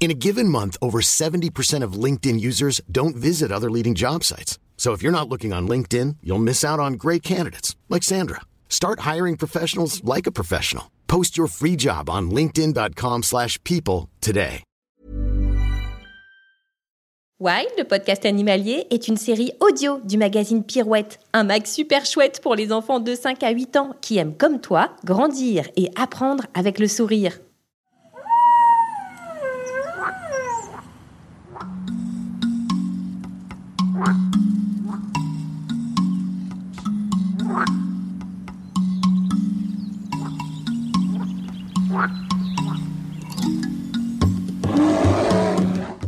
In a given month, over 70% of LinkedIn users don't visit other leading job sites. So if you're not looking on LinkedIn, you'll miss out on great candidates like Sandra. Start hiring professionals like a professional. Post your free job on linkedin.com/people today. Wild, le podcast animalier, est une série audio du magazine Pirouette, un mag super chouette pour les enfants de 5 à 8 ans qui aiment comme toi grandir et apprendre avec le sourire.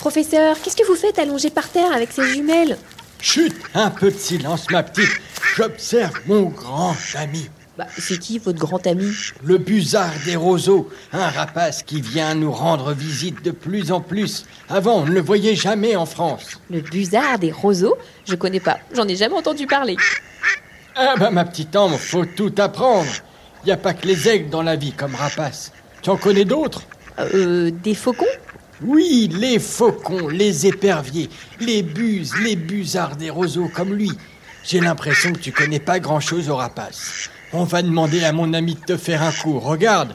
Professeur, qu'est-ce que vous faites allongé par terre avec ces jumelles Chut, un peu de silence, ma petite. J'observe mon grand ami, Bah, c'est qui votre grand ami le busard des roseaux, un rapace qui vient nous rendre visite de plus en plus. Avant, on ne le voyait jamais en France. Le busard des roseaux Je connais pas, j'en ai jamais entendu parler. Ah bah ma petite Ambre, faut tout apprendre. Il n'y a pas que les aigles dans la vie comme rapace. Tu en connais d'autres Euh, des faucons Oui, les faucons, les éperviers, les buses, les busards des roseaux comme lui. J'ai l'impression que tu connais pas grand-chose aux rapaces. On va demander à mon ami de te faire un coup. Regarde,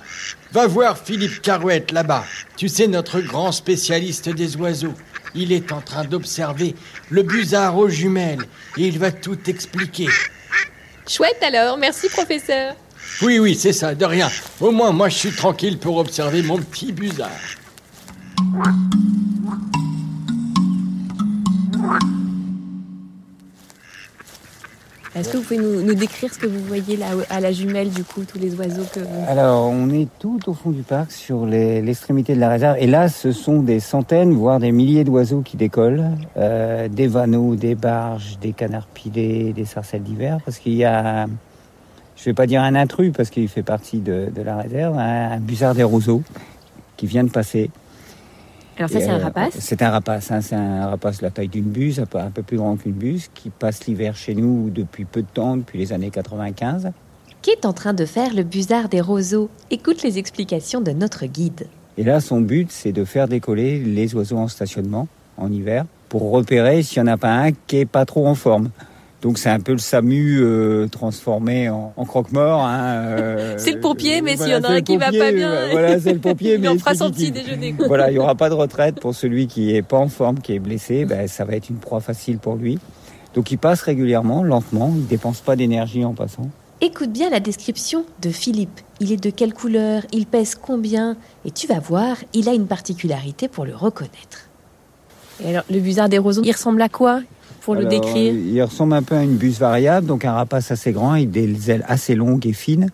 va voir Philippe Carouette là-bas. Tu sais, notre grand spécialiste des oiseaux. Il est en train d'observer le busard aux jumelles et il va tout expliquer. Chouette alors, merci professeur. Oui, oui, c'est ça, de rien. Au moins, moi, je suis tranquille pour observer mon petit busard. Est-ce que vous pouvez nous, décrire ce que vous voyez là à la jumelle, du coup, tous les oiseaux que vous... Alors, on est tout au fond du parc, sur l'extrémité de la réserve. Et là, ce sont des centaines, voire des milliers d'oiseaux qui décollent. Euh, des vanneaux, des barges, des canards pilés, des sarcelles d'hiver. Parce qu'il y a, je vais pas dire un intrus, parce qu'il fait partie de, la réserve, un, un des roseaux qui vient de passer. Alors ça, c'est un euh, rapace C'est un rapace. hein. c'est un rapace de la taille d'une buse, un peu, un peu plus grand qu'une buse, qui passe l'hiver chez nous depuis peu de temps, depuis les années 95. Qu'est en train de faire le busard des roseaux? Écoute les explications de notre guide. Et là, son but, c'est de faire décoller les oiseaux en stationnement en hiver pour repérer s'il n'y en a pas un qui est pas trop en forme. Donc c'est un peu le SAMU euh, transformé en, en croque-mort. hein, euh, C'est le pompier, mais s'il y en a un qui va pompier, pas bien, euh, Voilà, c'est le pompier, il mais en fera son petit déjeuner. Voilà, il n'y aura pas de retraite pour celui qui est pas en forme, qui est blessé. Ben, ça va être une proie facile pour lui. Donc il passe régulièrement, lentement. Il dépense pas d'énergie en passant. Écoute bien la description de Philippe. Il est de quelle couleur Il pèse combien Et tu vas voir, il a une particularité pour le reconnaître. Et alors, le busard des roseaux, il ressemble à quoi? Pour le décrire Il ressemble un peu à une buse variable, donc un rapace assez grand avec des ailes assez longues et fines.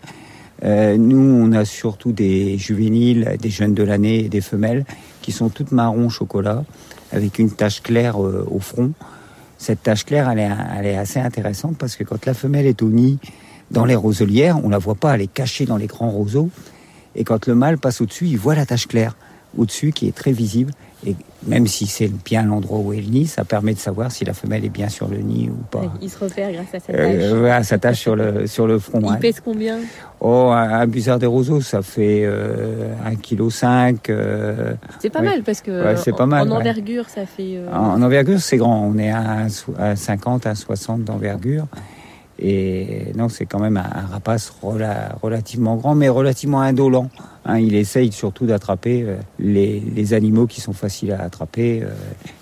Euh, nous, on a surtout des juvéniles, des jeunes de l'année et des femelles qui sont toutes marron chocolat avec une tache claire euh, au front. Cette tache claire, elle est, elle est assez intéressante parce que quand la femelle est au nid dans les roselières, on la voit pas, elle est cachée dans les grands roseaux. Et quand le mâle passe au-dessus, il voit la tache claire. Au-dessus qui est très visible. Et même si c'est bien l'endroit où est le nid, ça permet de savoir si la femelle est bien sur le nid ou pas. Il se repère grâce à sa Euh, tâche. voilà, sa tâche sur le, sur le front. Il hein. pèse combien? Oh, un, un busard des roseaux, ça fait euh, 1,5 kg. Euh, C'est pas mal parce que Ouais, c'est en- pas mal, en ouais. envergure, ça fait. euh, en, en envergure, c'est grand. On est à, un so- à 50, à 60 d'envergure. Et non, c'est quand même un, rapace rela- relativement grand, mais relativement indolent. Hein, il essaye surtout d'attraper euh, les, animaux qui sont faciles à attraper, euh,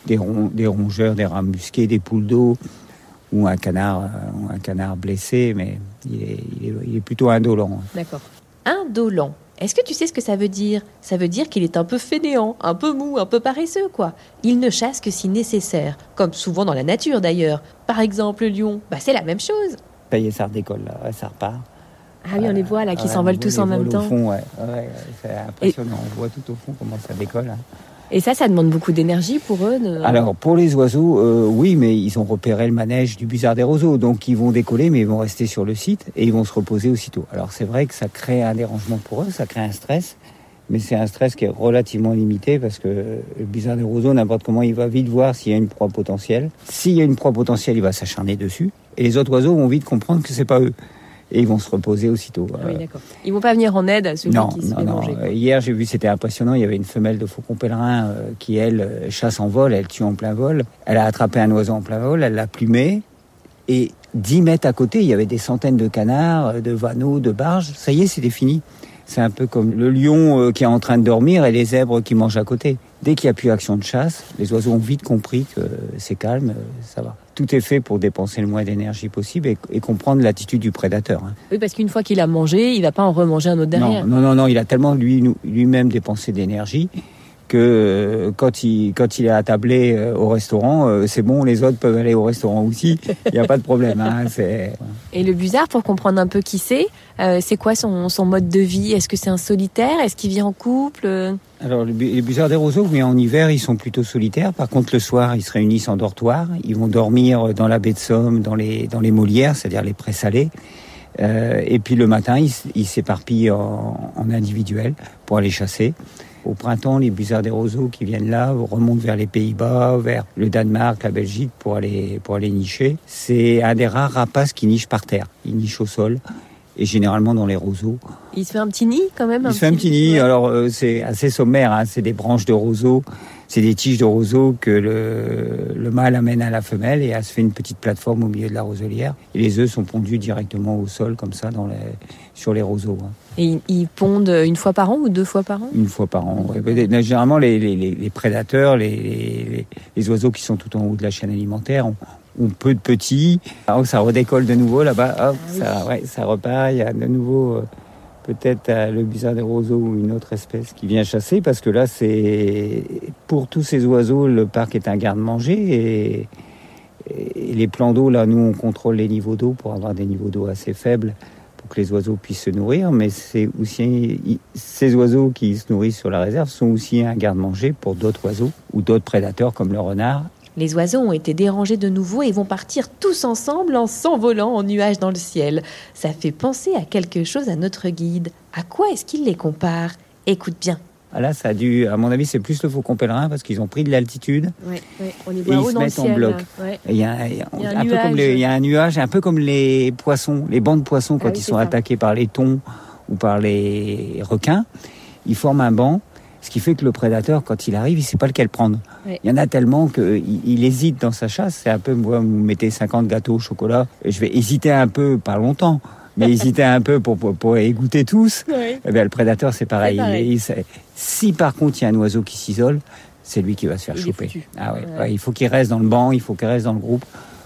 des, ron- des rongeurs, des rats musqués, des poules d'eau, ou un canard, euh, un canard blessé, mais il est, il est- il est plutôt indolent. D'accord. Indolent. Est-ce que tu sais ce que ça veut dire? Ça veut dire qu'il est un peu fainéant, un peu mou, un peu paresseux, quoi. Il ne chasse que si nécessaire, comme souvent dans la nature d'ailleurs. Par exemple, le lion, bah c'est la même chose. Est, ça redécolle, là, ça repart. Ah oui, on les voit là qui s'envolent tous en même temps. Au fond, ouais. Ouais, ouais, c'est impressionnant. On voit tout au fond comment ça décolle. hein. Et ça, ça demande beaucoup d'énergie pour eux. Alors, pour les oiseaux, euh, oui, mais ils ont repéré le manège du busard des roseaux. Donc, ils vont décoller, mais ils vont rester sur le site et ils vont se reposer aussitôt. Alors, c'est vrai que ça crée un dérangement pour eux, ça crée un stress. Mais c'est un stress qui est relativement limité parce que le busard des roseaux, n'importe comment, il va vite voir s'il y a une proie potentielle. S'il y a une proie potentielle, il va s'acharner dessus. Et les autres oiseaux vont vite comprendre que c'est pas eux. Et ils vont se reposer aussitôt. Ah oui, Euh, d'accord. Ils vont pas venir en aide à celui non, qui se non, fait non. manger. Hier, j'ai vu, c'était impressionnant. Il y avait une femelle de faucon pèlerin euh, qui, elle, euh, chasse en vol. Elle tue en plein vol. Elle a attrapé un oiseau en plein vol. Elle l'a plumé. Et 10 mètres à côté, il y avait des centaines de canards, de vanneaux, de barges. Ça y est, c'était fini. C'est un peu comme le lion qui est en train de dormir et les zèbres qui mangent à côté. Dès qu'il n'y a plus action de chasse, les oiseaux ont vite compris que c'est calme, ça va. Tout est fait pour dépenser le moins d'énergie possible et, et comprendre l'attitude du prédateur. hein. Oui, parce qu'une fois qu'il a mangé, il va pas en remanger un autre derrière. Non, non, non, non, il a tellement lui, lui-même dépensé d'énergie que euh, quand il, quand il est attablé euh, au restaurant, euh, c'est bon, les autres peuvent aller au restaurant aussi, il n'y a pas de problème. Hein. Et le busard, pour comprendre un peu qui c'est, c'est quoi son, son mode de vie? Est-ce que c'est un solitaire? Est-ce qu'il vit en couple? Alors, les busards des roseaux, oui, en hiver, ils sont plutôt solitaires. Par contre, le soir, ils se réunissent en dortoir. Ils vont dormir dans la baie de Somme, dans les, dans les molières, c'est-à-dire les prés salés. Euh, et puis le matin, ils ils s'éparpillent en, en individuel pour aller chasser. Au printemps, les busards des roseaux qui viennent là remontent vers les Pays-Bas, vers le Danemark, la Belgique pour aller, pour aller nicher. C'est un des rares rapaces qui niche par terre. Il niche au sol et généralement dans les roseaux. Il se fait un petit nid quand même Il se fait un petit nid, alors euh, c'est assez sommaire, hein, c'est des branches de roseau, c'est des tiges de roseau que le, le mâle amène à la femelle et elle se fait une petite plateforme au milieu de la roselière. Et les œufs sont pondus directement au sol, comme ça, dans les, sur les roseaux, hein, Et ils- pondent une fois par an ou deux fois par an? Une fois par an. ouais. Généralement, les, les- les- les prédateurs, les, oiseaux qui sont tout en haut de la chaîne alimentaire, ont, ont peu de petits. Alors, ça redécolle de nouveau là-bas, hop, ça, ouais, ça repart, il y a de nouveau... peut-être euh, le busard des roseaux ou une autre espèce qui vient chasser parce que là c'est pour tous ces oiseaux le parc est un garde-manger et, et les plans d'eau là nous on contrôle les niveaux d'eau pour avoir des niveaux d'eau assez faibles pour que les oiseaux puissent se nourrir mais c'est aussi ces oiseaux qui se nourrissent sur la réserve sont aussi un garde-manger pour d'autres oiseaux ou d'autres prédateurs comme le renard Les oiseaux ont été dérangés de nouveau et vont partir tous ensemble en s'envolant en nuages dans le ciel. Ça fait penser à quelque chose à notre guide. À quoi est-ce qu'il les compare? Écoute bien. Ah là ça a dû à mon avis c'est plus le faucon pèlerin parce qu'ils ont pris de l'altitude on les voit ils haut se dans le mettent en bloc. Et Il y, a, Il y un un peu comme nuage. les- il y a un nuage, un peu comme les poissons, les bancs de poissons quand Ah oui, ils sont ça. attaqués par les thons ou par les requins. Ils forment un banc, ce qui fait que le prédateur, quand il arrive, il sait pas lequel prendre. Il y en a tellement qu'il il hésite dans sa chasse. C'est un peu, moi, vous mettez 50 gâteaux au chocolat, et je vais hésiter un peu, pas longtemps, mais hésiter un peu pour, pour, goûter tous. Eh bien, le prédateur, c'est pareil. C'est pareil. Il- il sait- si par contre il y a un oiseau qui s'isole, c'est lui qui va se faire choper. Ah ouais, Ouais. ouais, il faut qu'il reste dans le banc, il faut qu'il reste dans le groupe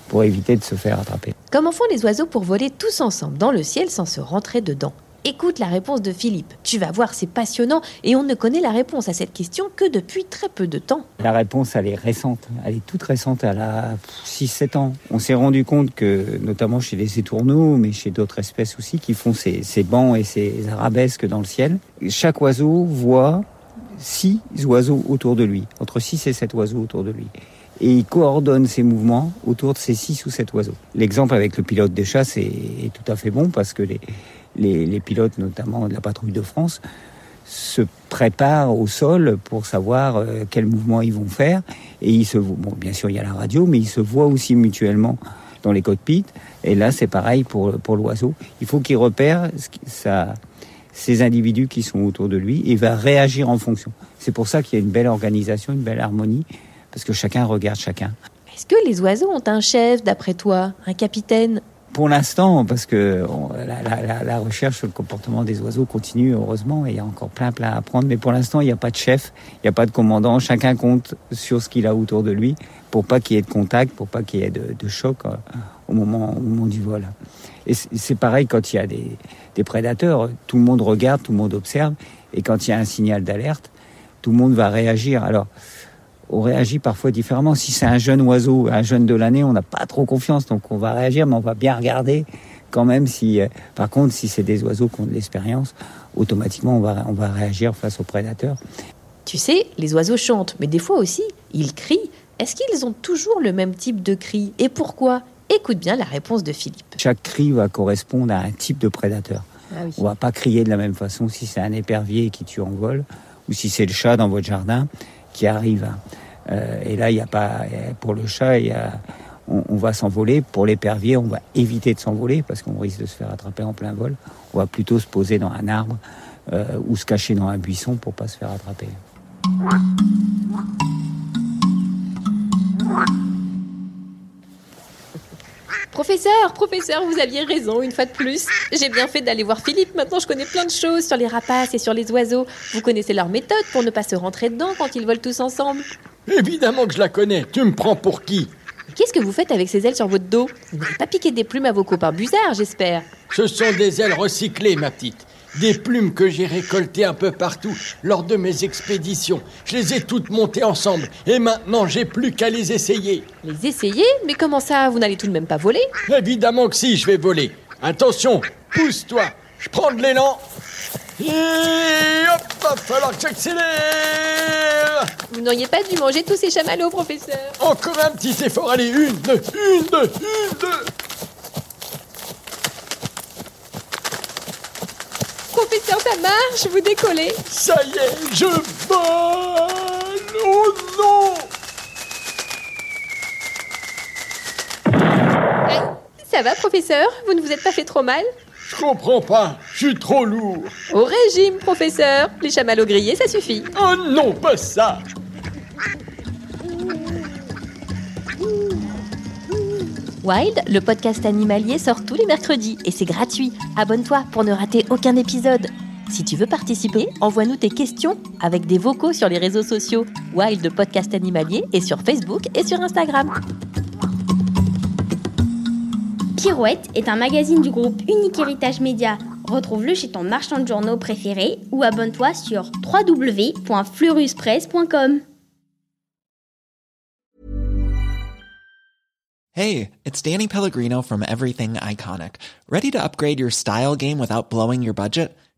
pour éviter de se faire attraper. Comment font les oiseaux pour voler tous ensemble dans le ciel sans se rentrer dedans? Écoute la réponse de Philippe. Tu vas voir, c'est passionnant et on ne connaît la réponse à cette question que depuis très peu de temps. La réponse, elle est récente. Elle est toute récente, elle a 6-7 ans. On s'est rendu compte que, notamment chez les étourneaux, mais chez d'autres espèces aussi, qui font ces, ces bancs et ces arabesques dans le ciel, chaque oiseau voit six oiseaux autour de lui, entre 6 et 7 oiseaux autour de lui. Et il coordonne ses mouvements autour de ces 6 ou 7 oiseaux. L'exemple avec le pilote de chasse est, est tout à fait bon parce que les, les, pilotes, notamment de la patrouille de France, se préparent au sol pour savoir euh, quel mouvement ils vont faire. Et ils se bon, bien sûr, il y a la radio, mais ils se voient aussi mutuellement dans les cockpits. Et là, c'est pareil pour, pour l'oiseau. Il faut qu'il repère ces individus qui sont autour de lui et va réagir en fonction. C'est pour ça qu'il y a une belle organisation, une belle harmonie, parce que chacun regarde chacun. Est-ce que les oiseaux ont un chef, d'après toi, un capitaine? Pour l'instant, parce que la, recherche sur le comportement des oiseaux continue, heureusement, et il y a encore plein, plein à apprendre. Mais pour l'instant, il n'y a pas de chef, il n'y a pas de commandant. Chacun compte sur ce qu'il a autour de lui pour pas qu'il y ait de contact, pour pas qu'il y ait de, choc euh, au, moment, au moment du vol. Et c'est pareil quand il y a des, des prédateurs. Tout le monde regarde, tout le monde observe. Et quand il y a un signal d'alerte, tout le monde va réagir. Alors, on réagit parfois différemment. Si c'est un jeune oiseau, un jeune de l'année, on n'a pas trop confiance, donc on va réagir, mais on va bien regarder quand même si, euh, par contre, si c'est des oiseaux qui ont de l'expérience, automatiquement on va, on va réagir face aux prédateurs. Tu sais, les oiseaux chantent, mais des fois aussi, ils crient. Est-ce qu'ils ont toujours le même type de cri? Et pourquoi? Écoute bien la réponse de Philippe. Chaque cri va correspondre à un type de prédateur. Ah on va pas crier de la même façon si c'est un épervier qui tue en vol ou si c'est le chat dans votre jardin qui arrive. Euh, et là, il n'y a pas, pour le chat, y a, on, va s'envoler. Pour l'épervier, on va éviter de s'envoler parce qu'on risque de se faire attraper en plein vol. On va plutôt se poser dans un arbre euh, ou se cacher dans un buisson pour pas se faire attraper. Professeur, professeur, vous aviez raison une fois de plus. J'ai bien fait d'aller voir Philippe. Maintenant, je connais plein de choses sur les rapaces et sur les oiseaux. Vous connaissez leur méthode pour ne pas se rentrer dedans quand ils volent tous ensemble Évidemment que je la connais. Tu me prends pour qui? Qu'est-ce que vous faites avec ces ailes sur votre dos? Vous n'avez pas piqué des plumes à vos copains busards, j'espère. Ce sont des ailes recyclées, ma petite. Des plumes que j'ai récoltées un peu partout lors de mes expéditions. Je les ai toutes montées ensemble et maintenant j'ai plus qu'à les essayer. Les essayer Mais comment ça Vous n'allez tout de même pas voler Évidemment que si, je vais voler. Attention, pousse-toi. Je prends de l'élan. Et hop, va falloir que j'accélère. Vous n'auriez pas dû manger tous ces chamallows, professeur. Encore un petit effort. Allez, une, deux, une, deux, une, deux. Ça marche, vous décollez. Ça y est, je vole Oh non Ça va, professeur? Vous ne vous êtes pas fait trop mal? Je comprends pas, je suis trop lourd. Au régime, professeur. Les chamallows grillés, ça suffit. Oh non, pas ça Wild, le podcast animalier, sort tous les mercredis et c'est gratuit. Abonne-toi pour ne rater aucun épisode. Si tu veux participer, envoie-nous tes questions avec des vocaux sur les réseaux sociaux Wild Podcast Animalier et sur Facebook et sur Instagram. Pirouette est un magazine du groupe Unique Héritage Média. Retrouve-le chez ton marchand de journaux préféré ou abonne-toi sur www.fleuruspresse.com. Hey, it's Danny Pellegrino from Everything Iconic. Ready to upgrade your style game without blowing your budget?